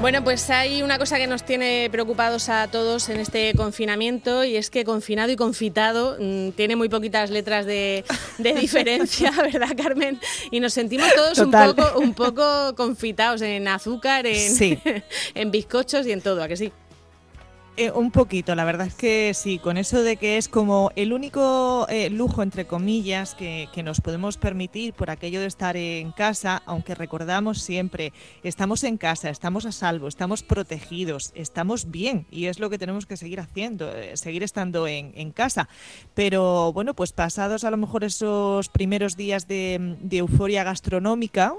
Bueno, pues hay una cosa que nos tiene preocupados a todos en este confinamiento y es que confinado y confitado mmm, tiene muy poquitas letras de, de diferencia, ¿verdad, Carmen? Y nos sentimos todos un poco, un poco confitados en azúcar, en, sí. en bizcochos y en todo, ¿a que sí? Eh, un poquito, la verdad es que sí, con eso de que es como el único eh, lujo, entre comillas, que, que, nos podemos permitir por aquello de estar en casa, aunque recordamos siempre, estamos en casa, estamos a salvo, estamos protegidos, estamos bien y es lo que tenemos que seguir haciendo, eh, seguir estando en, en, casa. Pero bueno, pues pasados a lo mejor esos primeros días de, de euforia gastronómica,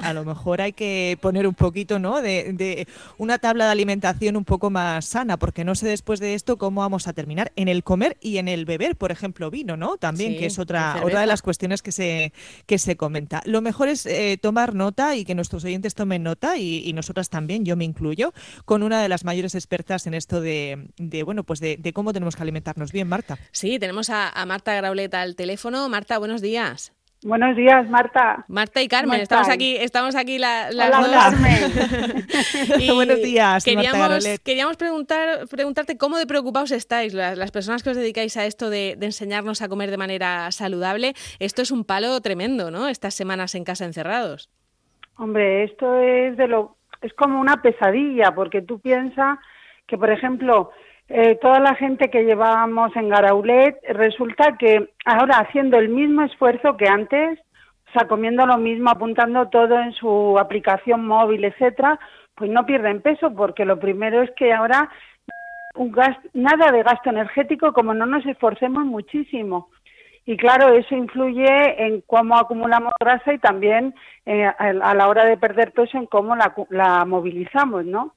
a lo mejor hay que poner un poquito, ¿no? De, de una tabla de alimentación un poco más sana, porque que no sé después de esto cómo vamos a terminar en el comer y en el beber, por ejemplo, vino, ¿no? También, sí, que es otra, otra de las cuestiones que se, que se comenta. Lo mejor es eh, tomar nota y que nuestros oyentes tomen nota y, y, nosotras también, yo me incluyo, con una de las mayores expertas en esto de, de bueno, pues de, de, cómo tenemos que alimentarnos bien, Marta. Sí, tenemos a, a Marta Grauleta al teléfono. Marta, buenos días. Buenos días, Marta. Marta y Carmen, estamos aquí, estamos aquí la, las Hola, dos. Carmen. y Buenos días, queríamos, queríamos preguntar, preguntarte cómo de preocupados estáis, las, las personas que os dedicáis a esto de, de, enseñarnos a comer de manera saludable. Esto es un palo tremendo, ¿no? Estas semanas en casa encerrados. Hombre, esto es de lo, es como una pesadilla, porque tú piensas que, por ejemplo, eh, toda la gente que llevábamos en Garaulet, resulta que ahora haciendo el mismo esfuerzo que antes, o sea, comiendo lo mismo, apuntando todo en su aplicación móvil, etcétera, pues no pierden peso, porque lo primero es que ahora un gas, nada de gasto energético como no nos esforcemos muchísimo. Y claro, eso influye en cómo acumulamos grasa y también eh, a la hora de perder peso en cómo la, la movilizamos, ¿no?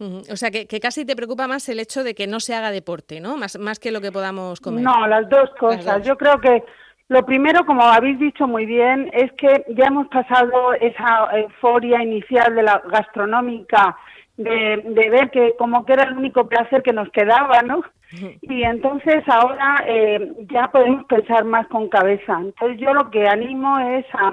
O sea, que, que, casi te preocupa más el hecho de que no se haga deporte, ¿no? Más, más que lo que podamos comer. No, las dos cosas. Las dos. Yo creo que lo primero, como habéis dicho muy bien, es que ya hemos pasado esa euforia inicial de la gastronómica, de, de ver que como que era el único placer que nos quedaba, ¿no? Y entonces ahora eh, ya podemos pensar más con cabeza. Entonces yo lo que animo es a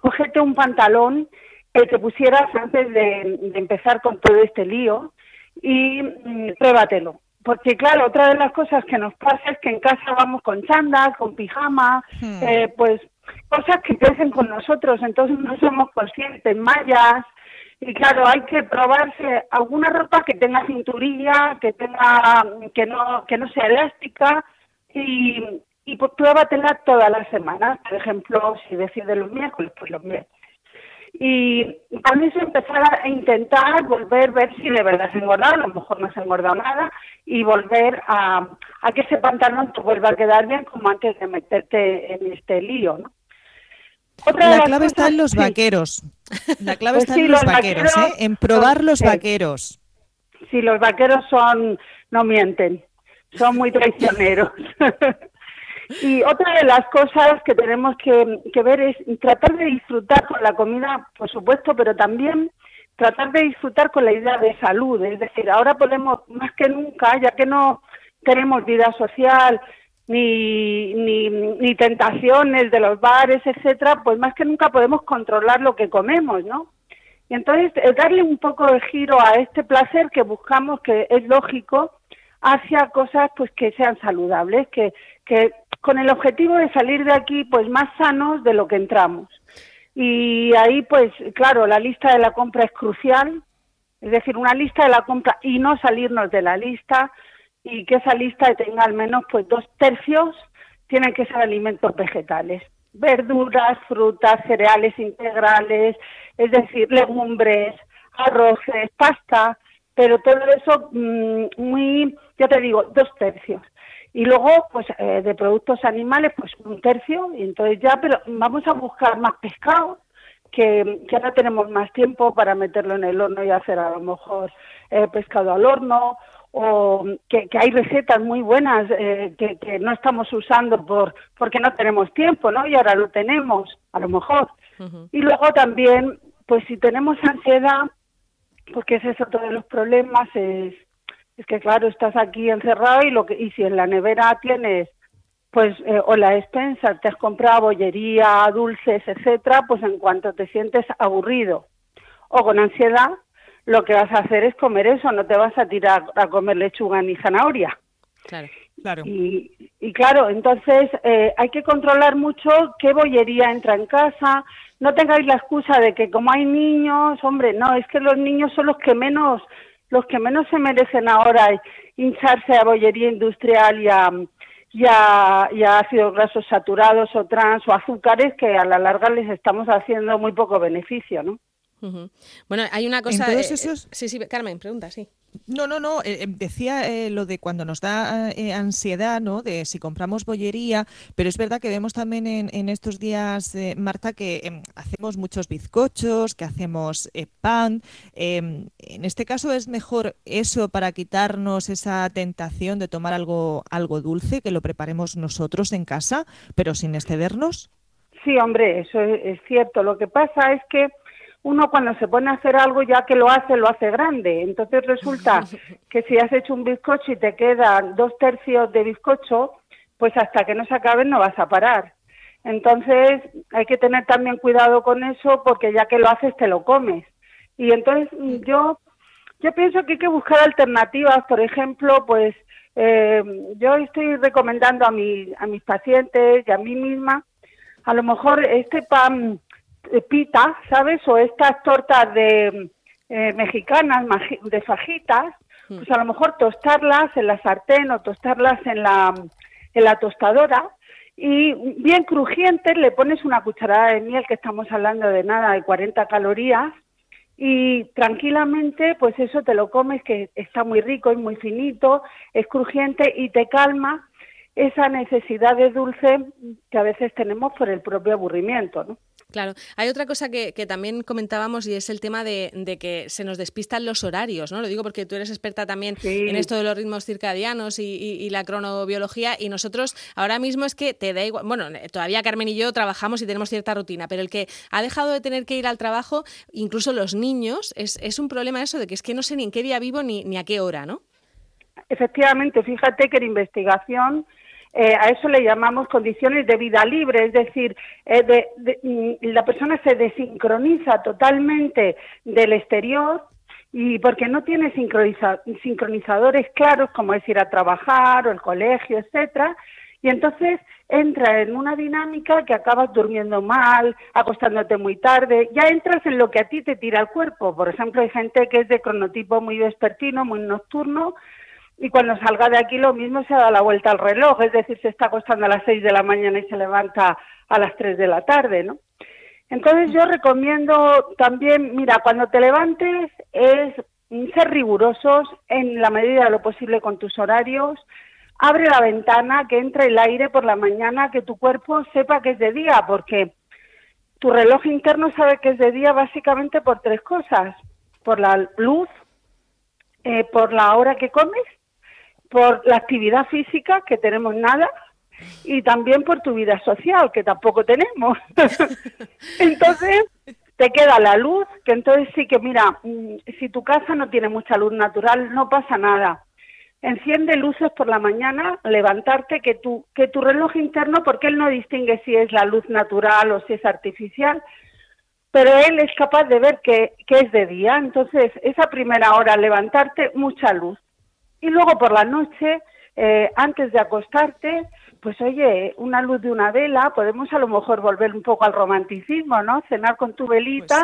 cogerte un pantalón el que pusieras antes de, de, empezar con todo este lío y mm, pruébatelo. Porque claro, otra de las cosas que nos pasa es que en casa vamos con chandas, con pijama, hmm. eh, pues cosas que crecen con nosotros, entonces no somos conscientes, mallas, y claro, hay que probarse alguna ropa que tenga cinturilla, que tenga, que no, que no sea elástica, y, y pues pruébatela todas las semanas. Por ejemplo, si decides los miércoles, pues los miércoles y con eso empezar a intentar volver, ver si de verdad se engordado, a lo mejor no se ha engordado nada, y volver a, a que ese pantalón te vuelva a quedar bien como antes de meterte en este lío, ¿no? Otra la clave cosas, está en los sí. vaqueros. La clave pues está sí, en los, los vaqueros, vaqueros, ¿eh? en probar los vaqueros. Sí, los vaqueros son, no mienten, son muy traicioneros. Y otra de las cosas que tenemos que, que, ver es tratar de disfrutar con la comida, por supuesto, pero también tratar de disfrutar con la idea de salud. Es decir, ahora podemos, más que nunca, ya que no tenemos vida social, ni, ni, ni tentaciones de los bares, etcétera, pues más que nunca podemos controlar lo que comemos, ¿no? Y entonces darle un poco de giro a este placer que buscamos, que es lógico, hacia cosas pues que sean saludables, que, que con el objetivo de salir de aquí pues más sanos de lo que entramos. Y ahí pues claro, la lista de la compra es crucial, es decir, una lista de la compra y no salirnos de la lista y que esa lista tenga al menos pues dos tercios tienen que ser alimentos vegetales, verduras, frutas, cereales integrales, es decir, legumbres, arroces, pasta, pero todo eso mmm, muy, ya te digo, dos tercios y luego pues eh, de productos animales pues un tercio. Y entonces ya pero vamos a buscar más pescado que, que ahora tenemos más tiempo para meterlo en el horno y hacer a lo mejor eh, pescado al horno. O que, que hay recetas muy buenas eh, que, que no estamos usando por porque no tenemos tiempo no y ahora lo tenemos a lo mejor. Uh -huh. y luego también pues si tenemos ansiedad porque ese es otro de los problemas es es que claro, estás aquí encerrado y lo que y si en la nevera tienes pues eh, o la despensa te has comprado bollería, dulces, etcétera, pues en cuanto te sientes aburrido o con ansiedad, lo que vas a hacer es comer eso, no te vas a tirar a comer lechuga ni zanahoria. Claro. Claro. Y, y claro, entonces eh, hay que controlar mucho qué bollería entra en casa. No tengáis la excusa de que como hay niños, hombre, no, es que los niños son los que menos, los que menos se merecen ahora hincharse a bollería industrial y a, y a, y a ácidos grasos saturados o trans o azúcares que a la larga les estamos haciendo muy poco beneficio, ¿no? Ujú. Bueno, hay una cosa. todos eh, esos- Sí, sí, Carmen, pregunta, sí. No, no, no. eh, eh, decía eh, lo de cuando nos da eh, ansiedad, ¿no? De si compramos bollería, pero es verdad que vemos también en, estos días, eh, Marta, que em, hacemos muchos bizcochos, que hacemos eh, pan. Em, en este caso es mejor eso para quitarnos esa tentación de tomar algo, algo dulce, que lo preparemos nosotros en casa, pero sin excedernos. Sí, hombre, eso es, es cierto. Lo que pasa es que uno cuando se pone a hacer algo, ya que lo hace, lo hace grande. Entonces resulta que si has hecho un bizcocho y te quedan dos tercios de bizcocho, pues hasta que no se acaben no vas a parar. Entonces hay que tener también cuidado con eso porque ya que lo haces te lo comes. Y entonces mm, yo yo pienso que hay que buscar alternativas, por ejemplo, pues eh, yo estoy recomendando a, mi, a mis pacientes y a mí misma, a lo mejor este pan pita, ¿sabes? O estas tortas de eh, mexicanas, de fajitas, pues a lo mejor tostarlas en la sartén o tostarlas en la, en la tostadora y bien crujientes le pones una cucharada de miel, que estamos hablando de nada, de 40 calorías, y tranquilamente pues eso te lo comes que está muy rico y muy finito, es crujiente y te calma esa necesidad de dulce que a veces tenemos por el propio aburrimiento, ¿no? Claro. Hay otra cosa que, que también comentábamos y es el tema de, de que se nos despistan los horarios, ¿no? Lo digo porque tú eres experta también Sí. en esto de los ritmos circadianos y, y- y la cronobiología y nosotros ahora mismo es que te da igual, bueno, eh, todavía Carmen y yo trabajamos y tenemos cierta rutina, pero el que ha dejado de tener que ir al trabajo, incluso los niños, es, es un problema eso de que es que no sé ni en qué día vivo ni, ni a qué hora, ¿no? Efectivamente, fíjate que en investigación eh, a eso le llamamos condiciones de vida libre, es decir, eh, de- de- mm, la persona se desincroniza totalmente del exterior y porque no tiene sincroniza- sincronizadores claros como es ir a trabajar o el colegio, etcétera, y entonces entra en una dinámica que acabas durmiendo mal, acostándote muy tarde, ya entras en lo que a ti te tira el cuerpo. Por ejemplo, hay gente que es de cronotipo muy vespertino, muy nocturno, y cuando salga de aquí lo mismo se da la vuelta al reloj, es decir, se está acostando a las 6 de la mañana y se levanta a las 3 de la tarde, ¿no? Entonces yo recomiendo también, mira, cuando te levantes es ser rigurosos en la medida de lo posible con tus horarios, abre la ventana, que entre el aire por la mañana, que tu cuerpo sepa que es de día, porque tu reloj interno sabe que es de día básicamente por tres cosas, por la luz, eh, por la hora que comes, por la actividad física, que tenemos nada, y también por tu vida social, que tampoco tenemos. entonces, te queda la luz, que entonces sí que, mira, mm, si tu casa no tiene mucha luz natural, no pasa nada. Enciende luces por la mañana, levantarte, que tu, que tu reloj interno, porque él no distingue si es la luz natural o si es artificial, pero él es capaz de ver que, que es de día. Entonces, esa primera hora, levantarte, mucha luz. Y luego por la noche, eh, antes de acostarte, pues oye, una luz de una vela, podemos a lo mejor volver un poco al romanticismo, ¿no? Cenar con tu velita,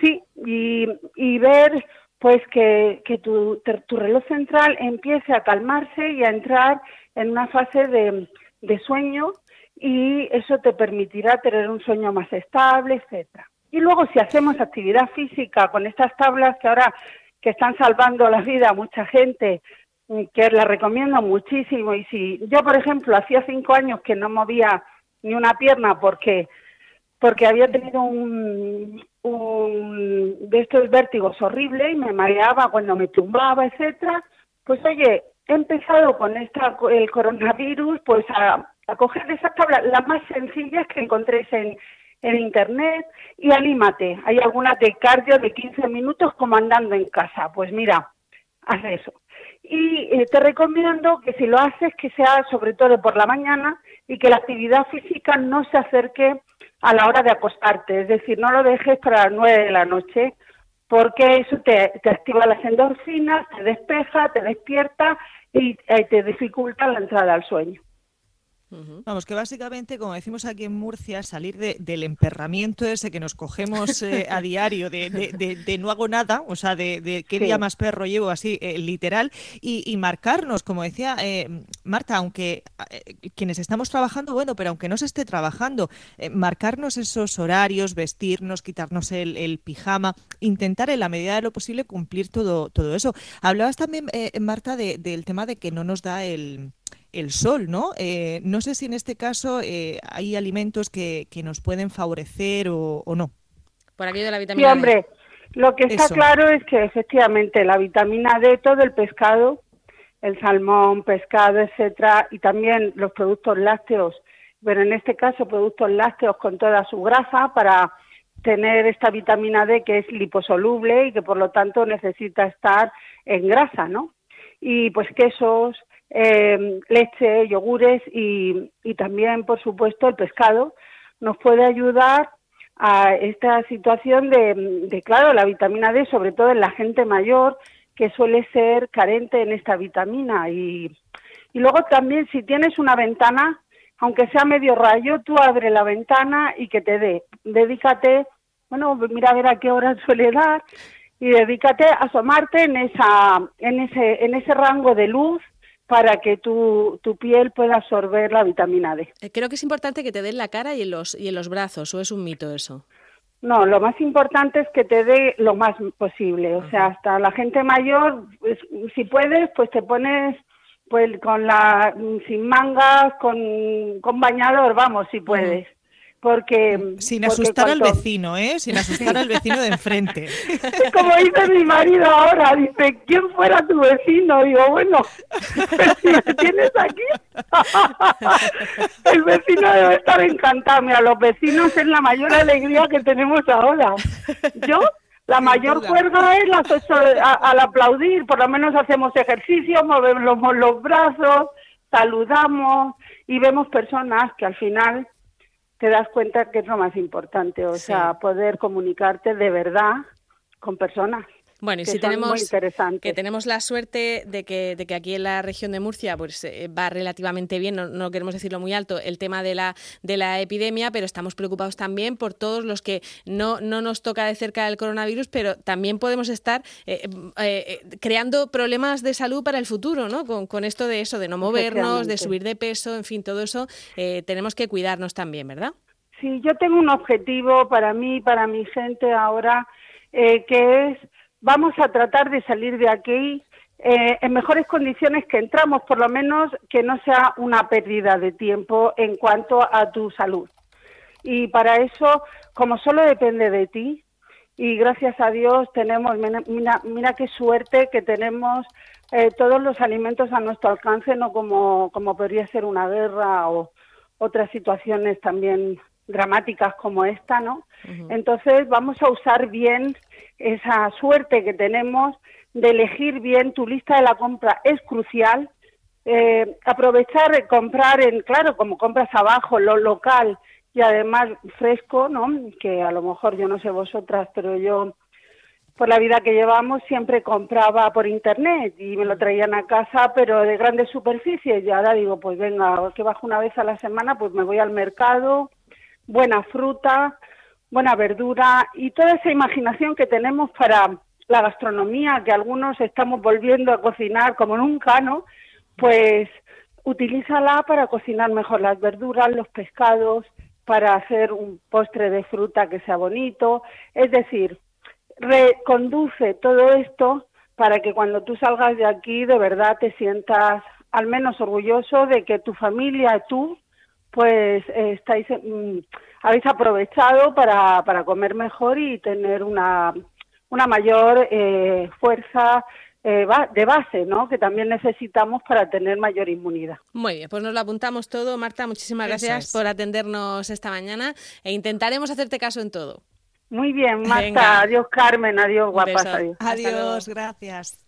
sí, y, y ver pues que, que tu, te- tu reloj central empiece a calmarse y a entrar en una fase de, de sueño y eso te permitirá tener un sueño más estable, etcétera. Y luego si hacemos actividad física con estas tablas que ahora que están salvando la vida a mucha gente, mm, que las recomiendo muchísimo. Y si yo por ejemplo hacía cinco años que no movía ni una pierna porque porque había tenido un, un de estos vértigos horrible y me mareaba cuando me tumbaba, etcétera, pues oye, he empezado con esta el coronavirus pues a, a coger esas tablas las más sencillas que encontréis en, en internet y anímate. Hay algunas de cardio de 15 minutos como andando en casa. Pues mira, haz eso. Y eh, te recomiendo que si lo haces, que sea sobre todo por la mañana y que la actividad física no se acerque a la hora de acostarte. Es decir, no lo dejes para las nueve de la noche porque eso te, te activa las endorfinas, te despeja, te despierta y eh, te dificulta la entrada al sueño. Vamos, que básicamente, como decimos aquí en Murcia, salir del emperramiento ese que nos cogemos eh, a diario de, no hago nada, o sea, de, qué día más perro llevo, así, eh, literal, y, marcarnos, como decía eh, Marta, aunque quienes estamos trabajando, bueno, pero aunque no se esté trabajando, marcarnos esos horarios, vestirnos, quitarnos el, pijama, intentar en la medida de lo posible cumplir todo, todo eso. Hablabas también, Marta, del tema de que no nos da el el sol, ¿no? Eh, no sé si en este caso eh, hay alimentos que, que, nos pueden favorecer o, no. Por aquello de la vitamina sí, hombre, lo que está claro es que efectivamente la vitamina D, todo el pescado, el salmón, pescado, etcétera, y también los productos lácteos, pero en este caso productos lácteos con toda su grasa para tener esta vitamina D que es liposoluble y que por lo tanto necesita estar en grasa, ¿no? Y pues quesos, eh, leche, yogures y, también, por supuesto, el pescado nos puede ayudar a esta situación de, claro, la vitamina D, sobre todo en la gente mayor, que suele ser carente en esta vitamina. Y, y luego también, si tienes una ventana, aunque sea medio rayo, tú abre la ventana y que te dé. Dedícate, bueno, mira a ver a qué hora suele dar y dedícate a asomarte en, esa, en, ese, en ese rango de luz para que tu, tu piel pueda absorber la vitamina D. Eh, creo que es importante que te den la cara y en los, y en los brazos, ¿o es un mito eso? No, lo más importante es que te dé lo más posible. O sea, hasta la gente mayor, pues, si puedes, pues te pones pues con la sin mangas, con, con bañador, vamos, si puedes porque sin asustar al vecino, ¿eh? Sin asustar al vecino de enfrente. Como dice mi marido ahora, dice, ¿quién fuera tu vecino? Digo, bueno, si me tienes aquí, el vecino debe estar encantado. Mira, los vecinos es la mayor alegría que tenemos ahora. Yo la mayor cuerda es al aplaudir, por lo menos hacemos ejercicio, movemos los brazos, saludamos y vemos personas que al final te das cuenta que es lo más importante, o sea, poder comunicarte de verdad con personas. Bueno, y si tenemos que tenemos la suerte de que, de que aquí en la región de Murcia pues eh, va relativamente bien, no, queremos decirlo muy alto, el tema de la de la epidemia, pero estamos preocupados también por todos los que no, no nos toca de cerca el coronavirus, pero también podemos estar eh, eh, creando problemas de salud para el futuro, ¿no? Con, con, esto de eso, de no movernos, de subir de peso, en fin, todo eso tenemos que cuidarnos también, ¿verdad? Sí, yo tengo un objetivo para mí, para mi gente ahora, que es vamos a tratar de salir de aquí eh, en mejores condiciones que entramos, por lo menos que no sea una pérdida de tiempo en cuanto a tu salud. Y para eso, como solo depende de ti, y gracias a Dios tenemos, mira, mira qué suerte que tenemos eh, todos los alimentos a nuestro alcance, no como, como podría ser una guerra o otras situaciones también dramáticas como esta, ¿no? Entonces vamos a usar bien esa suerte que tenemos de elegir bien tu lista de la compra es crucial. Eh, aprovechar comprar en, claro, como compras abajo, lo local y además fresco, ¿no? Que a lo mejor yo no sé vosotras, pero yo por la vida que llevamos siempre compraba por internet y me lo traían a casa, pero de grandes superficies. Y ahora digo, pues venga, que bajo una vez a la semana, pues me voy al mercado, buena fruta, buena verdura y toda esa imaginación que tenemos para la gastronomía, que algunos estamos volviendo a cocinar como nunca, ¿no? Pues utilízala para cocinar mejor las verduras, los pescados, para hacer un postre de fruta que sea bonito. Es decir, reconduce todo esto para que cuando tú salgas de aquí de verdad te sientas al menos orgulloso de que tu familia, tú, pues eh, estáis, mm, habéis aprovechado para, para comer mejor y tener una, una mayor eh, fuerza eh, de base, ¿no? Que también necesitamos para tener mayor inmunidad. Muy bien, pues nos lo apuntamos todo. Marta, muchísimas gracias por atendernos esta mañana e intentaremos hacerte caso en todo. Muy bien, Marta. Adiós, Carmen. Adiós, guapas. Adiós, gracias.